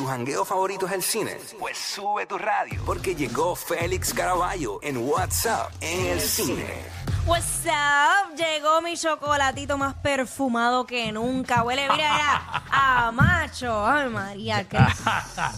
¿Tu jangueo favorito es el cine? Pues sube tu radio, porque llegó Félix Caraballo en WhatsApp en el cine. What's up? Llegó mi chocolatito más perfumado que nunca. Huele, mira, mira, a macho. Ay, María, qué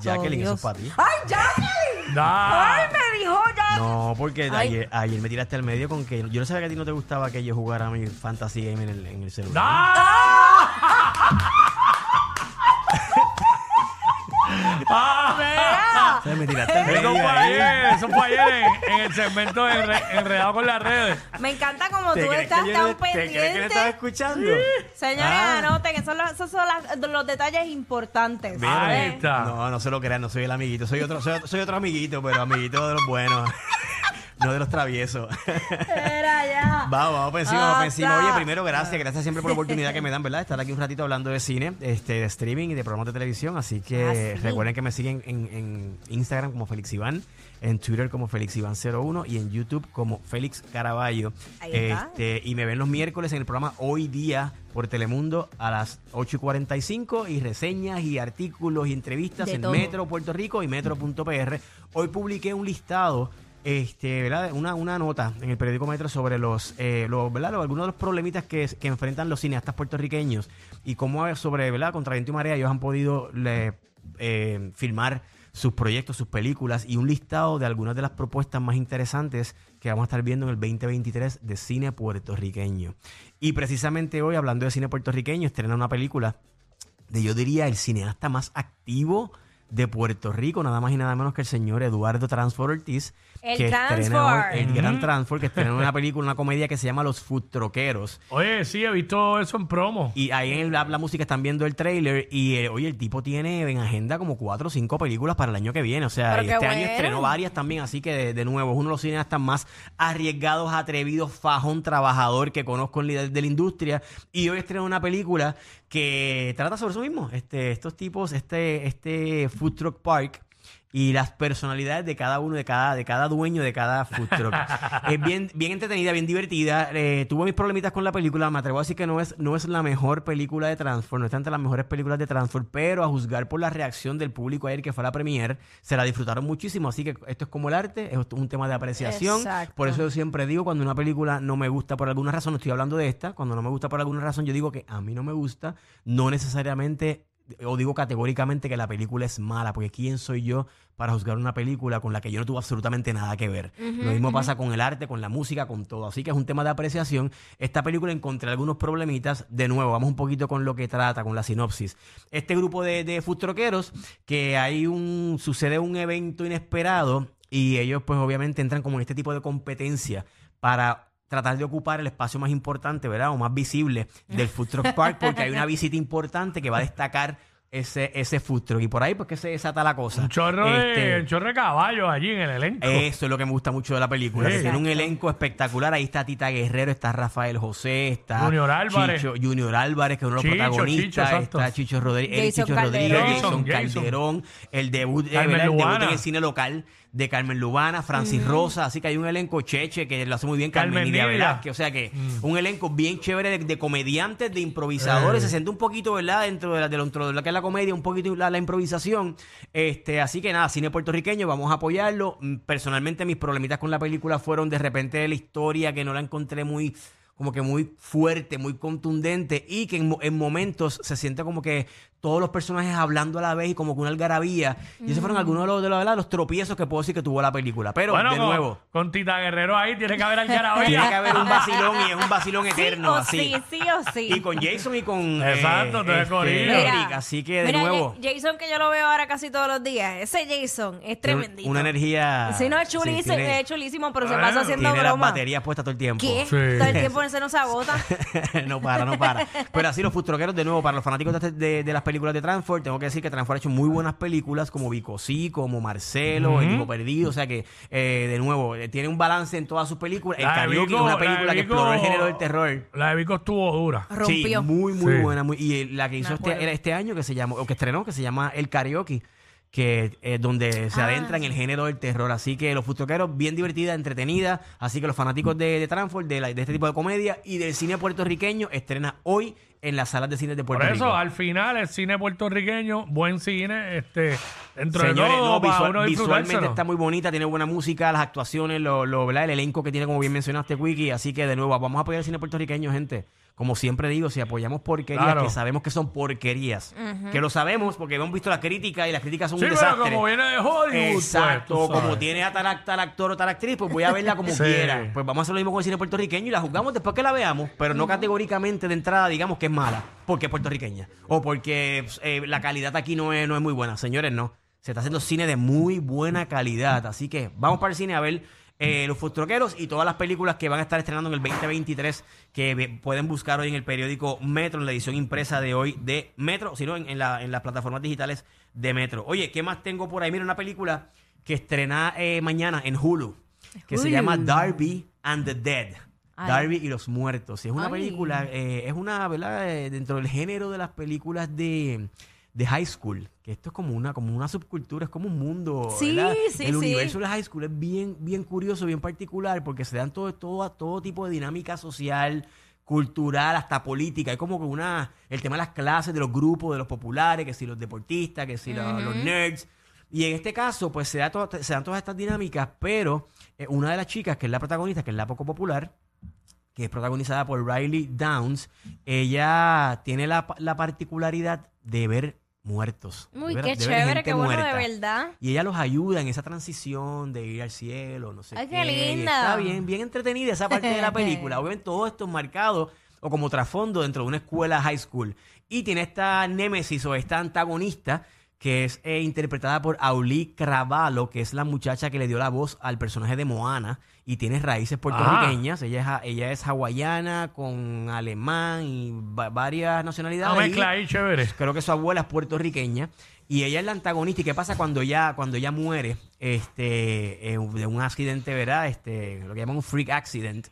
Jacqueline, eso Dios. es para ti. ¡Ay, Jacqueline! ¡Ay, me dijo ya! No, porque Ay. ayer, ayer me tiraste al medio con que yo no sabía que a ti no te gustaba que yo jugara mi fantasy game en el, en el celular. Da. Me tiraste Eso fue ahí. ayer, eso fue ayer en, en el segmento de Enre- Enredado con las redes. Me encanta como ¿Te tú crees estás que yo tan no- ¿Te crees que no estaba pendiente. escuchando? Señores, Ah. anoten, esos son, los, esos son las- los detalles importantes. Mira, Ahí ¿sabes? está. No, no se lo crean, no soy el amiguito. Soy otro, soy, soy otro amiguito, pero amiguito de los buenos. No de los traviesos. Era ya. Vamos, vamos por encima, vamos encima. Oye, primero, gracias, gracias siempre por la oportunidad que me dan, ¿verdad? Estar aquí un ratito hablando de cine, este, de streaming y de programas de televisión. Así que Ah, recuerden que me siguen en, en Instagram como Félix Iván, en Twitter como Félix Iván01 y en YouTube como Félix Caraballo. Ahí está. Este, y me ven los miércoles en el programa Hoy Día por Telemundo a las 8 y 45 y reseñas y artículos y entrevistas De en todo. Metro Puerto Rico y Metro.pr. Hoy publiqué un listado este, ¿verdad? Una, una nota en el periódico Metro sobre los, eh, los, ¿verdad? Algunos de los problemitas que, que enfrentan los cineastas puertorriqueños y cómo eh, sobre, ¿verdad? Contra viento y marea ellos han podido le- eh, filmar sus proyectos, sus películas y un listado de algunas de las propuestas más interesantes que vamos a estar viendo en el 2023 de cine puertorriqueño. Y precisamente hoy, hablando de cine puertorriqueño, estrena una película de yo diría el cineasta más activo de Puerto Rico, nada más y nada menos que el señor Eduardo Transfor Ortiz. El que el gran Transfor, que estrena una película, una comedia que se llama Los Food Troqueros. Oye, sí, he visto eso en promo. Y ahí en la, la música están viendo el trailer y eh, oye, el tipo tiene en agenda como cuatro o cinco películas para el año que viene. O sea, Pero y qué este año bueno. estrenó varias también, así que de, de nuevo es uno de los cineastas más arriesgados, atrevidos, fajón, trabajador que conozco en la, de la industria. Y hoy estrena una película que trata sobre eso mismo. Este, estos tipos, este, este Food Truck Park y las personalidades de cada uno, de cada, de cada dueño de cada food truck. es bien, bien entretenida, bien divertida. Eh, tuve mis problemitas con la película. Me atrevo a decir que no es, no es la mejor película de Transform, no está entre las mejores películas de Transform, pero a juzgar por la reacción del público ayer que fue a la premier, se la disfrutaron muchísimo. Así que esto es como el arte, es un tema de apreciación. Exacto. Por eso yo siempre digo, cuando una película no me gusta por alguna razón, no estoy hablando de esta, cuando no me gusta por alguna razón, yo digo que a mí no me gusta, no necesariamente o digo categóricamente que la película es mala, porque ¿quién soy yo para juzgar una película con la que yo no tuve absolutamente nada que ver? Lo mismo pasa con el arte, con la música, con todo. Así que es un tema de apreciación. Esta película encontré algunos problemitas. De nuevo, vamos un poquito con lo que trata, con la sinopsis. Este grupo de, de food truckeros, que hay un, sucede un evento inesperado y ellos pues obviamente entran como en este tipo de competencia para tratar de ocupar el espacio más importante, ¿verdad? O más visible del Food Truck Park, porque hay una visita importante que va a destacar ese, ese food truck. Y por ahí, pues que se desata la cosa. Un chorro, Este, de, un chorro de caballos allí en el elenco. eso es lo que me gusta mucho de la película. Sí. que tiene un elenco espectacular. Ahí está Tita Guerrero, está Rafael José, está Junior Álvarez. Chicho- Junior Álvarez, que es uno de los Chicho, protagonistas. Chicho, está Chicho, Rodríguez, Jason Chicho Calderón. Rodríguez, Jason, Jason, Jason. Calderón, el debut, eh, el debut en el cine local de Carmen Lubana, Francis Rosa, así que hay un elenco cheche que lo hace muy bien Carmen, Carmen Nidia Nidia. Velázquez, o sea que Mm. un elenco bien chévere de, de comediantes, de improvisadores, Eh. se siente un poquito, ¿verdad? Dentro de, la, de lo, de lo que es la comedia, un poquito la, la improvisación, este, así que nada, cine puertorriqueño, vamos a apoyarlo. Mm, Personalmente mis problemitas con la película fueron de repente la historia que no la encontré muy como que muy fuerte, muy contundente y que en, en momentos se siente como que todos los personajes hablando a la vez y como que una algarabía. Y esos fueron algunos de los, de los, ¿verdad? los tropiezos que puedo decir que tuvo la película. Pero, bueno, de con, nuevo, con Tita Guerrero ahí tiene que haber algarabía. tiene que haber un vacilón y es un vacilón Sí eterno. o así. sí, sí o sí. Y con Jason y con eh, Exacto, corillo. Eric. Así que de mira, nuevo, Ja- Jason que yo lo veo ahora casi todos los días. Ese Jason es tremendito. una energía. Sí, no es chulísimo, sí, tiene- es chulísimo, pero se pasa haciendo tiene las broma. baterías puestas todo el tiempo. ¿Qué? Sí. Todo el tiempo ese no se agota. no para, no para. Pero así los futroqueros, de nuevo, para los fanáticos de, de- de las películas de Transform, tengo que decir que Transform ha hecho muy buenas películas como Vico Sí, como Marcelo, El Hijo Perdido. O sea que, eh, de nuevo, eh, tiene un balance en todas sus películas. El La Karaoke Vico- es una película que exploró el género del terror. La de Vico estuvo dura. Sí, Rompió. muy, muy Sí. buena. Muy, y eh, la que hizo este, este año, que se llamó, o que estrenó, que se llama El Karaoke, que es donde se Ah, adentra en el género del terror. Así que los futroqueros, bien divertida, entretenida. Así que los fanáticos de, de Transform, de, la- de este tipo de comedia y del cine puertorriqueño, estrena hoy en las salas de cine de Por Puerto eso, Rico. al final, el cine puertorriqueño, buen cine, este, dentro Señores, de todo, no, para visual- uno visualmente disfrutárselo. está muy bonita, tiene buena música, las actuaciones, lo, lo- ¿verdad? el elenco que tiene, como bien mencionaste, Wiki. Así que, de nuevo, vamos a apoyar el cine puertorriqueño, gente. Como siempre digo, si apoyamos porquerías, Claro. que sabemos que son porquerías, que lo sabemos porque hemos visto las críticas y las críticas son Sí, un pero desastre. como viene de Hollywood, Exacto, pues, tú como sabes. tiene a tal, tal actor o tal actriz, pues voy a verla como Sí. quiera. Pues vamos a hacer lo mismo con el cine puertorriqueño y la juzgamos después que la veamos, pero no categóricamente de entrada digamos que es mala, porque es puertorriqueña. O porque eh, la calidad aquí no es, no es muy buena. Señores, no. Se está haciendo cine de muy buena calidad. Así que vamos para el cine a ver eh, Los Fostroqueros y todas las películas que van a estar estrenando en el 2023 que pueden buscar hoy en el periódico Metro, en la edición impresa de hoy de Metro, sino en, en, la- en las plataformas digitales de Metro. Oye, ¿qué más tengo por ahí? Mira, una película que estrena eh, mañana en Hulu, que se llama Darby and the Dead. Ay. Darby y los muertos. Y Es una Ay. película, eh, es una, ¿verdad? Eh, dentro del género de las películas de, de high school. Que esto es como una, como una subcultura, es como un mundo. Sí, ¿verdad? sí, El sí. universo de high school es bien, bien curioso, bien particular, porque se dan todo, todo, todo tipo de dinámica social, cultural, hasta política. Hay como que una, el tema de las clases, de los grupos, de los populares, que si los deportistas, que si los- los nerds. Y en este caso, pues se, da to- se dan todas estas dinámicas, pero eh, una de las chicas, que es la protagonista, que es la poco popular, que es protagonizada por Riley Downs, ella tiene la, la particularidad de ver muertos. Uy, de ver- qué chévere, qué bueno de verdad. Y ella los ayuda en esa transición de ir al cielo, no sé Ay, qué linda. Está bien, bien entretenida esa parte de la película. Obviamente todo esto es marcado o como trasfondo dentro de una escuela high school. Y tiene esta némesis o esta antagonista que es eh, interpretada por Auli Cravalo, que es la muchacha que le dio la voz al personaje de Moana y tiene raíces puertorriqueñas. Ella es, ella es hawaiana con alemán y va- varias nacionalidades. Mezcla ahí chévere. creo que su abuela es puertorriqueña y ella es la antagonista y qué pasa cuando ella cuando ella muere este eh, de un accidente verdad este lo que llaman un freak accident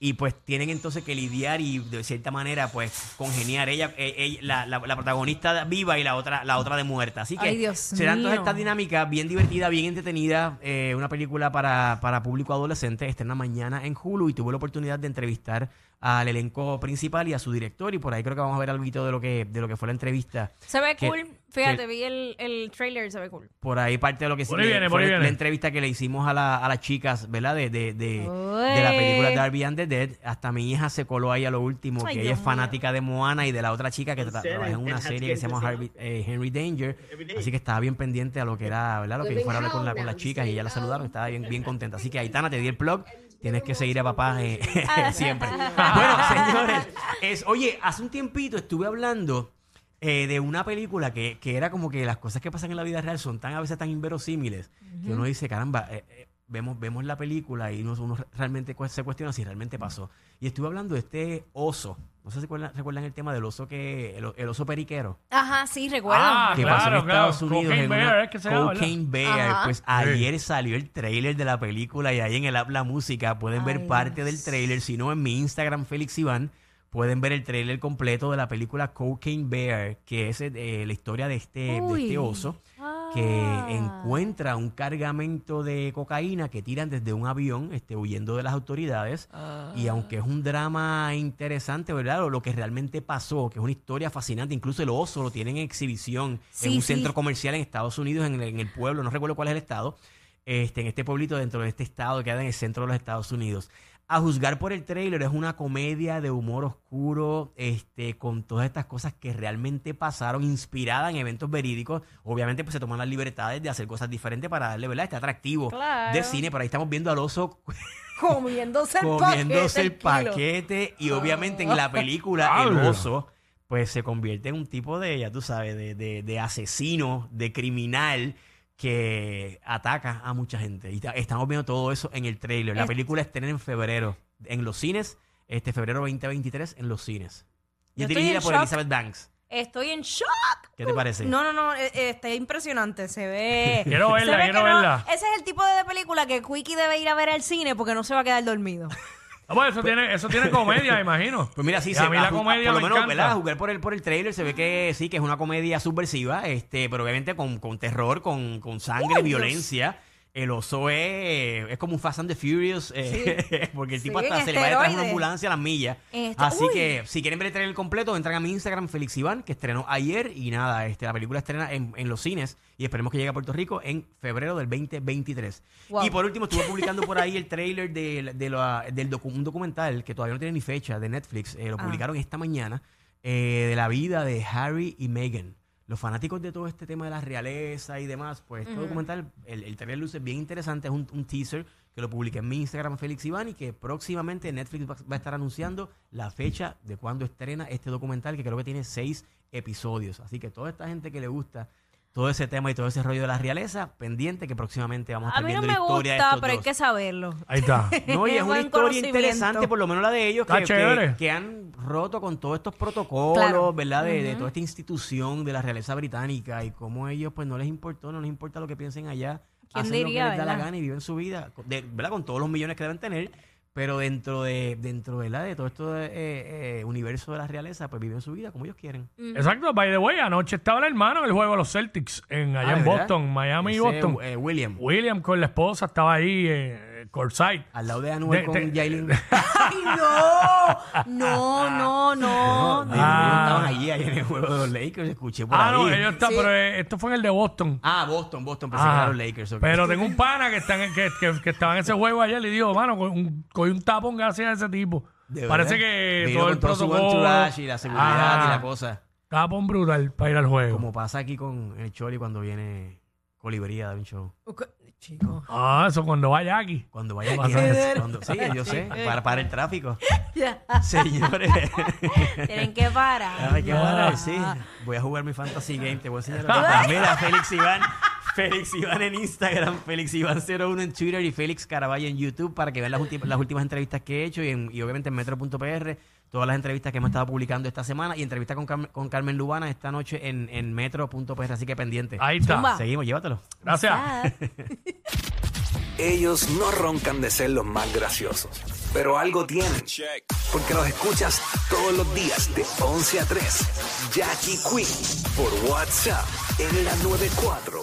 y pues tienen entonces que lidiar y de cierta manera pues congeniar ella, eh, ella- la, la- la protagonista viva y la otra la otra de muerta. Así que Ay, Dios serán todas estas dinámicas bien divertida bien entretenida eh, una película para, para público adolescente estrena mañana en Hulu y tuve la oportunidad de entrevistar al elenco principal y a su director y por ahí creo que vamos a ver algo de lo que de lo que fue la entrevista. Se ve que- cool. Fíjate, que- vi el, el trailer, se ve cool. por ahí parte de lo que Por ahí de- viene, por fue ahí viene. la entrevista que le hicimos a, la- a las chicas, ¿verdad? De, de, de, de la película. Darby and the Dead. Hasta mi hija se coló ahí a lo último, Ay, que Dios ella es fanática de Moana y de la otra chica que tra- trabaja en una serie que se llama Harvey- eh, Henry Danger. Así que estaba bien pendiente a lo que era, ¿verdad? Lo que fuera a hablar con, la, con las chicas y ya la saludaron, estaba bien, bien contenta. Así que Aitana, te di el plug. Tienes que seguir a papá eh, siempre. Bueno, señores, es, oye, hace un tiempito estuve hablando eh, de una película que, que era como que las cosas que pasan en la vida real son tan a veces tan inverosímiles que uno dice, caramba, eh, eh, vemos, vemos la película y uno, uno realmente cu- se cuestiona si realmente pasó. Y estuve hablando de este oso. No sé si recuerdan, recuerdan el tema del oso que el, el oso periquero Ajá, sí, recuerdo. Ah, que claro, pasó en claro. Estados Unidos Cocaine en Bear, una es que se. Cocaine Bear. Ajá. Pues ayer salió el trailer de la película y ahí en el app La Música pueden ver parte del trailer. Si no, en mi Instagram, Félix Iván, pueden ver el trailer completo de la película Cocaine Bear, que es eh, la historia de este, de este oso que Ah. encuentra un cargamento de cocaína que tiran desde un avión, este, huyendo de las autoridades. Y aunque es un drama interesante, ¿verdad? Lo, lo que realmente pasó, que es una historia fascinante, incluso el oso lo tienen en exhibición Sí, en un sí. centro comercial en Estados Unidos, en el, en el pueblo, no recuerdo cuál es el estado, este, en este pueblito dentro de este estado que queda en el centro de los Estados Unidos. A juzgar por el trailer, es una comedia de humor oscuro, este, con todas estas cosas que realmente pasaron, inspirada en eventos verídicos. Obviamente, pues se toman las libertades de hacer cosas diferentes para darle, ¿verdad? Este atractivo Claro. de cine. Por ahí estamos viendo al oso Comiéndose el comiéndose el paquete. kilo. paquete y obviamente en la película el oso pues se convierte en un tipo de, ya tú sabes, de, de- de asesino, de criminal que ataca a mucha gente. Y ta- estamos viendo todo eso en el trailer. La Es- película estrena en febrero en los cines, este febrero 2023 en los cines. Y Yo es dirigida por shock. Elizabeth Banks. Estoy en shock. ¿Qué te parece? No, no, no, eh, eh, está impresionante, se ve. Quiero verla, ve quiero no- verla. ese es el tipo de película que Quickie debe ir a ver al cine porque no se va a quedar dormido. Ah, pues eso tiene, eso tiene comedia, me imagino. Pues mira, sí, Y se a mí la comedia por lo me menos, encanta. ¿verdad? A jugar por el, por el trailer se ve que sí, que es una comedia subversiva, este, pero obviamente con, con terror, con, con sangre, violencia. El oso es, es como un Fast and the Furious, eh, porque el tipo Sí, hasta se le va detrás de una ambulancia a las millas. Este- Así Uy. que si quieren ver el trailer completo, entran a mi Instagram, Félix Iván, que estrenó ayer. Y nada, este, la película estrena en, en los cines y esperemos que llegue a Puerto Rico en febrero del 2023. Wow. Y por último, estuve publicando por ahí el trailer de, de la- del docu- un documental que todavía no tiene ni fecha de Netflix. eh, lo Ah. publicaron esta mañana eh, de la vida de Harry y Meghan. Los fanáticos de todo este tema de la realeza y demás, pues este documental, el, el trailer luce bien interesante, es un, un teaser que lo publiqué en mi Instagram, Félix Iván, y que próximamente Netflix va, va a estar anunciando la fecha de cuando estrena este documental, que creo que tiene seis episodios. Así que toda esta gente que le gusta todo ese tema y todo ese rollo de la realeza, pendiente que próximamente vamos a A estar mí no viendo me la historia de gusta, estos pero hay dos. que saberlo. Ahí está. No, y es una Buen historia conocimiento. interesante, por lo menos la de ellos, Está que, chévere. que, que han roto con todos estos protocolos, Claro. ¿verdad? De, de toda esta institución de la realeza británica y cómo ellos, pues, no les importó, no les importa lo que piensen allá. ¿Quién hacen diría, lo que les da la verdad? gana y viven su vida, de- ¿verdad? Con todos los millones que deben tener, pero dentro de dentro ¿verdad? de todo esto de, eh, eh, universo de la realeza, pues viven su vida como ellos quieren. Exacto, by the way, anoche estaba el hermano en el juego de los Celtics, en, allá Ah, en ¿de verdad? Boston, Miami y Ese, Boston. eh, William, William con la esposa estaba ahí, eh, courtside. al lado de Anuel De- con de- Yailin. ¡Ay, no! No, no, no. No, no. ellos Ah. estaban allí, ahí en el juego de los Lakers, escuché por Ah, ahí. no, ellos están, Sí. pero eh, esto fue en el de Boston. Ah, Boston, Boston, pensé que Ah, eran los Lakers. ok. Pero tengo un pana que, están, en- que, que, que estaba en ese juego ayer y dijo, mano, con un, cogí un tapón gracias a ese tipo. ¿De Parece que Vino todo el su protocolo... entourage y la seguridad y Ah, la cosa. Tapón brutal para ir al juego. Como pasa aquí con el Choli cuando viene Colibría de un show. Chico. Ah, eso cuando vaya aquí. Cuando vaya aquí. Cuando, sí, yo sé. Para, para el tráfico. Señores. Tienen que parar. Ay, qué parar, sí. Voy a jugar mi fantasy game. Te voy a enseñar. Mira, Félix Iván. Félix Iván en Instagram, Félix Iván01 en Twitter y Félix Caraballo en YouTube para que vean las, últimas- las últimas entrevistas que he hecho y, en- y obviamente en metro.pr, todas las entrevistas que hemos estado publicando esta semana y entrevista con, Carmen- con Carmen Lubana esta noche en, en metro.pr, así que pendiente. Ahí está. Zumba. Seguimos, llévatelo. Gracias. Ah. Ellos no roncan de ser los más graciosos, pero algo tienen. Porque los escuchas todos los días de 11 a 3. Jackie Quinn por WhatsApp en la 94.